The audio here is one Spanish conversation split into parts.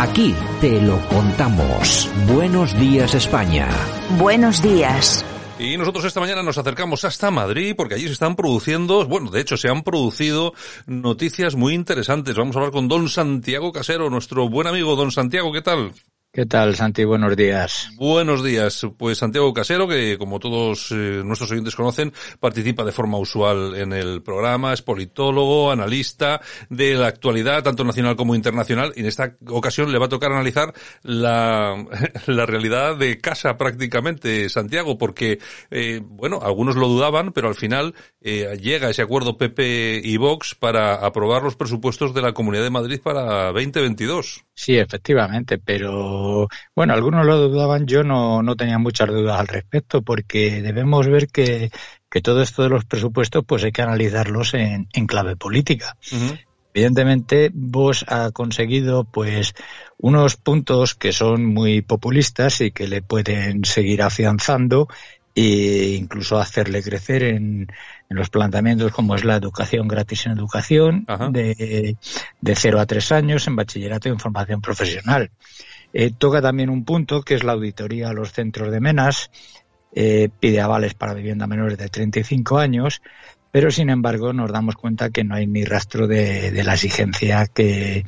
Aquí te lo contamos. Buenos días España. Buenos días. Y nosotros esta mañana nos acercamos hasta Madrid porque allí se están produciendo, bueno, de hecho se han producido noticias muy interesantes. Vamos a hablar con don Santiago Casero, nuestro buen amigo. Don Santiago, ¿qué tal? ¿Qué tal, Santi? Buenos días. Buenos días. Pues Santiago Casero, que como todos eh, nuestros oyentes conocen, participa de forma usual en el programa, es politólogo, analista de la actualidad, tanto nacional como internacional, y en esta ocasión le va a tocar analizar la, la realidad de casa prácticamente, Santiago, porque, eh, bueno, algunos lo dudaban, pero al final eh, llega ese acuerdo PP y Vox para aprobar los presupuestos de la Comunidad de Madrid para 2022. Sí, efectivamente, pero bueno, algunos lo dudaban, yo no, no tenía muchas dudas al respecto, porque debemos ver que, que todo esto de los presupuestos pues hay que analizarlos en, en clave política. Evidentemente, vos ha conseguido pues unos puntos que son muy populistas y que le pueden seguir afianzando e incluso hacerle crecer en, en los planteamientos como es la educación gratis en educación de, de 0 a 3 años en bachillerato y en formación profesional. Eh, toca también un punto que es la auditoría a los centros de menas, eh, pide avales para vivienda menores de 35 años, pero sin embargo nos damos cuenta que no hay ni rastro de, de la exigencia que,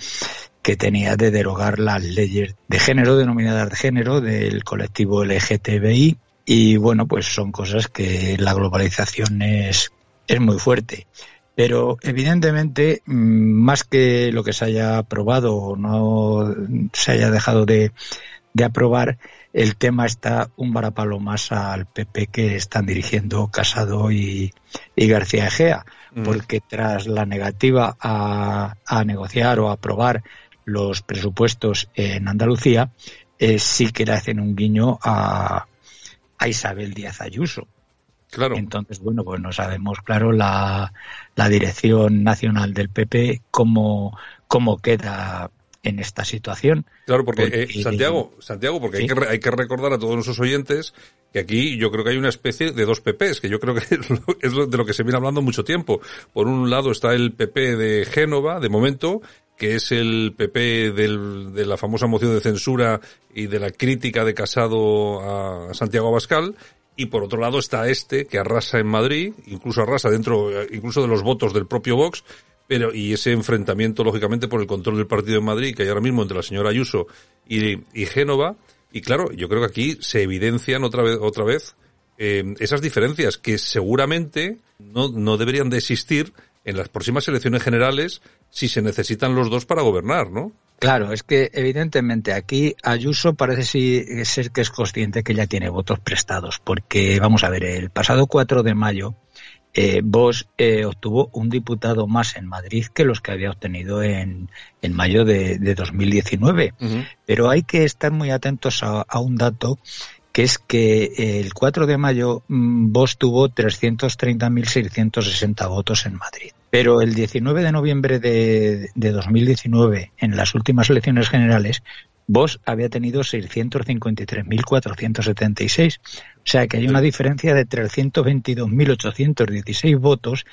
que tenía de derogar las leyes de género, denominadas de género, del colectivo LGTBI, y bueno, pues son cosas que la globalización es, es muy fuerte. Pero evidentemente, mm, más que lo que se haya aprobado o no se haya dejado de, de aprobar, el tema está un varapalo más al PP que están dirigiendo Casado y, y García Egea, mm. porque tras la negativa a, a, negociar o a aprobar los presupuestos en Andalucía, eh, sí que le hacen un guiño a, a Isabel Díaz Ayuso. Claro. Entonces, bueno, pues no sabemos, claro, la, la dirección nacional del PP cómo, cómo queda en esta situación. Claro, porque, eh, Santiago, Santiago, porque ¿sí? hay, que, hay que recordar a todos nuestros oyentes que aquí yo creo que hay una especie de dos PPs, que yo creo que es, lo, es de lo que se viene hablando mucho tiempo. Por un lado está el PP de Génova, de momento, que es el PP del, de la famosa moción de censura y de la crítica de Casado a Santiago Abascal, y por otro lado está este que arrasa en Madrid, incluso arrasa dentro, incluso de los votos del propio Vox, pero y ese enfrentamiento lógicamente por el control del partido en Madrid que hay ahora mismo entre la señora Ayuso y, y Génova, y claro, yo creo que aquí se evidencian otra vez, otra vez eh, esas diferencias que seguramente no, no deberían de existir en las próximas elecciones generales si se necesitan los dos para gobernar, ¿no? Claro, es que evidentemente aquí Ayuso parece ser que es consciente que ya tiene votos prestados, porque vamos a ver, el pasado 4 de mayo eh, eh, obtuvo un diputado más en Madrid que los que había obtenido en, en mayo de, de 2019. Uh -huh. Pero hay que estar muy atentos a, a un dato que es que el 4 de mayo Vox tuvo 330.660 votos en Madrid. Pero el 19 de noviembre de, de 2019, en las últimas elecciones generales, Vox había tenido 653.476. O sea que hay una diferencia de 322.816 votos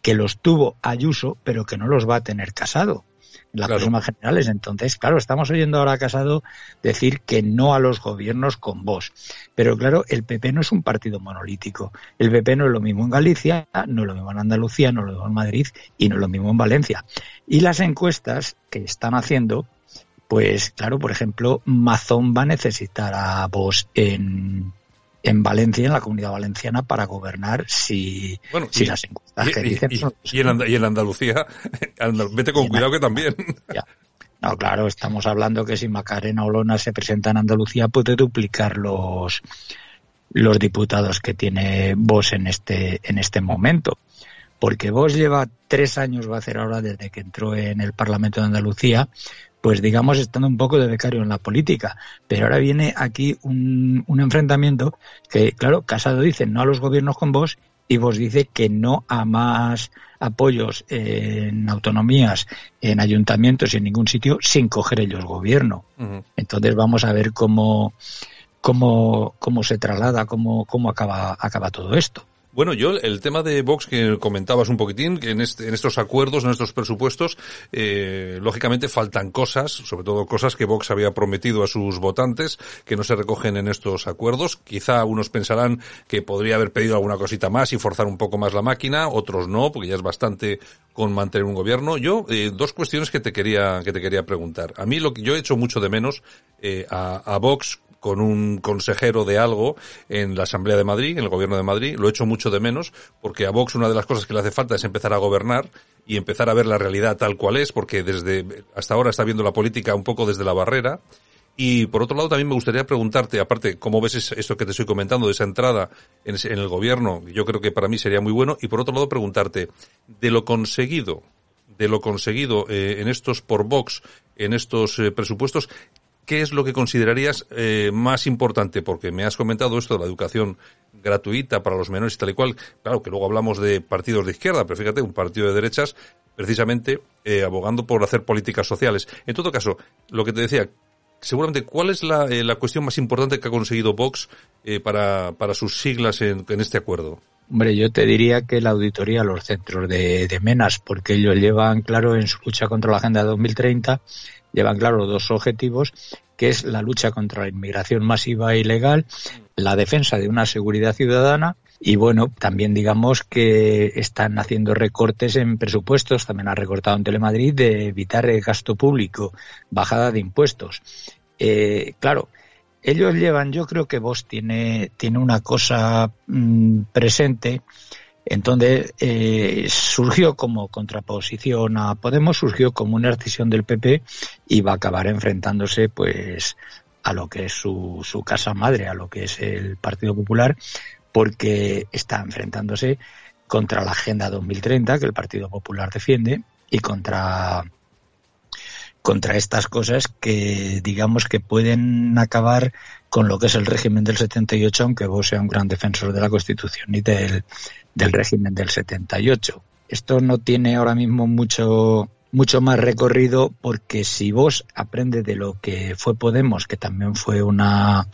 que los tuvo Ayuso, pero que no los va a tener casado las claro. próximas generales. Entonces, claro, estamos oyendo ahora a Casado decir que no a los gobiernos con vos. Pero claro, el PP no es un partido monolítico. El PP no es lo mismo en Galicia, no es lo mismo en Andalucía, no es lo mismo en Madrid y no es lo mismo en Valencia. Y las encuestas que están haciendo, pues claro, por ejemplo, Mazón va a necesitar a vos en, en Valencia, en la comunidad valenciana, para gobernar si, bueno, si y, las encuestas y, que dicen y, son... y, en, y en Andalucía, vete con cuidado que también. Ya. No, claro, estamos hablando que si Macarena Olona se presenta en Andalucía puede duplicar los los diputados que tiene Vos en este en este momento, porque Vos lleva tres años va a hacer ahora desde que entró en el Parlamento de Andalucía pues digamos estando un poco de becario en la política. Pero ahora viene aquí un, un enfrentamiento que, claro, Casado dice no a los gobiernos con vos y vos dice que no a más apoyos en autonomías, en ayuntamientos y en ningún sitio sin coger ellos gobierno. Uh -huh. Entonces vamos a ver cómo, cómo, cómo se traslada, cómo, cómo acaba, acaba todo esto. Bueno, yo el tema de Vox que comentabas un poquitín, que en, este, en estos acuerdos, en estos presupuestos, eh, lógicamente faltan cosas, sobre todo cosas que Vox había prometido a sus votantes, que no se recogen en estos acuerdos. Quizá unos pensarán que podría haber pedido alguna cosita más y forzar un poco más la máquina, otros no, porque ya es bastante con mantener un gobierno. Yo, eh, dos cuestiones que te quería, que te quería preguntar. A mí lo que yo he hecho mucho de menos eh, a, a Vox con un consejero de algo en la Asamblea de Madrid, en el Gobierno de Madrid. Lo echo mucho de menos porque a Vox una de las cosas que le hace falta es empezar a gobernar y empezar a ver la realidad tal cual es, porque desde hasta ahora está viendo la política un poco desde la barrera. Y por otro lado también me gustaría preguntarte, aparte, ¿cómo ves esto que te estoy comentando de esa entrada en, el gobierno? Yo creo que para mí sería muy bueno. Y por otro lado preguntarte, de lo conseguido, de lo conseguido eh, en estos por Vox, en estos eh, presupuestos, ¿qué es lo que considerarías eh, más importante? Porque me has comentado esto de la educación gratuita para los menores y tal y cual. Claro que luego hablamos de partidos de izquierda, pero fíjate, un partido de derechas precisamente eh, abogando por hacer políticas sociales. En todo caso, lo que te decía, seguramente, ¿cuál es la, eh, la cuestión más importante que ha conseguido Vox para, para sus siglas en, en, este acuerdo? Hombre, yo te diría que la auditoría a los centros de, de MENAS, porque ellos llevan claro en su lucha contra la Agenda 2030 llevan claro dos objetivos, que es la lucha contra la inmigración masiva e ilegal, la defensa de una seguridad ciudadana y bueno, también digamos que están haciendo recortes en presupuestos, también ha recortado en Telemadrid, de evitar el gasto público, bajada de impuestos. Eh, claro, ellos llevan, yo creo que vos tiene, tiene una cosa mm, presente entonces, eh, surgió como contraposición a Podemos, surgió como una decisión del PP y va a acabar enfrentándose, pues, a lo que es su, su casa madre, a lo que es el Partido Popular, porque está enfrentándose contra la Agenda 2030 que el Partido Popular defiende y contra contra estas cosas que digamos que pueden acabar con lo que es el régimen del 78, aunque vos sea un gran defensor de la Constitución y del, del régimen del 78. Esto no tiene ahora mismo mucho mucho más recorrido porque si vos aprendes de lo que fue Podemos, que también fue una,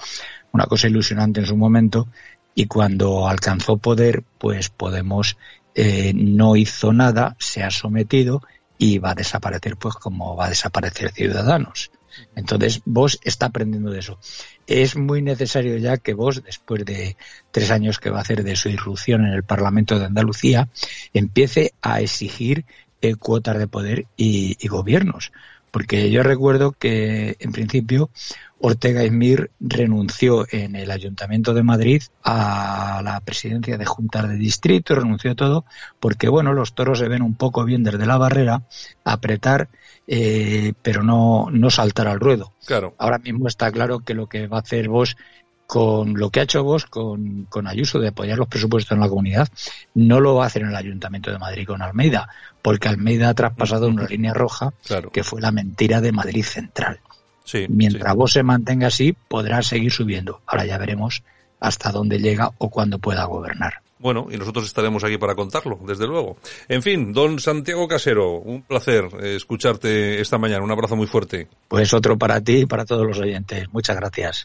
una cosa ilusionante en su momento, y cuando alcanzó poder, pues Podemos eh, no hizo nada, se ha sometido y va a desaparecer pues como va a desaparecer Ciudadanos. Entonces, vos está aprendiendo de eso. Es muy necesario ya que vos, después de tres años que va a hacer de su irrupción en el Parlamento de Andalucía, empiece a exigir eh, cuotas de poder y, y, gobiernos. Porque yo recuerdo que, en principio, Ortega Esmir renunció en el Ayuntamiento de Madrid a la presidencia de juntas de distrito, renunció a todo, porque, bueno, los toros se ven un poco bien desde la barrera, apretar eh, pero no, no saltar al ruedo. Claro. Ahora mismo está claro que lo que va a hacer vos con lo que ha hecho vos con, con Ayuso de apoyar los presupuestos en la comunidad, no lo va a hacer en el Ayuntamiento de Madrid con Almeida, porque Almeida ha traspasado una línea roja que fue la mentira de Madrid Central. Sí, Mientras sí. vos se mantenga así, podrá seguir subiendo. Ahora ya veremos hasta dónde llega o cuándo pueda gobernar. Bueno, y nosotros estaremos aquí para contarlo, desde luego. En fin, don Santiago Casero, un placer escucharte esta mañana. Un abrazo muy fuerte. Pues otro para ti y para todos los oyentes. Muchas gracias.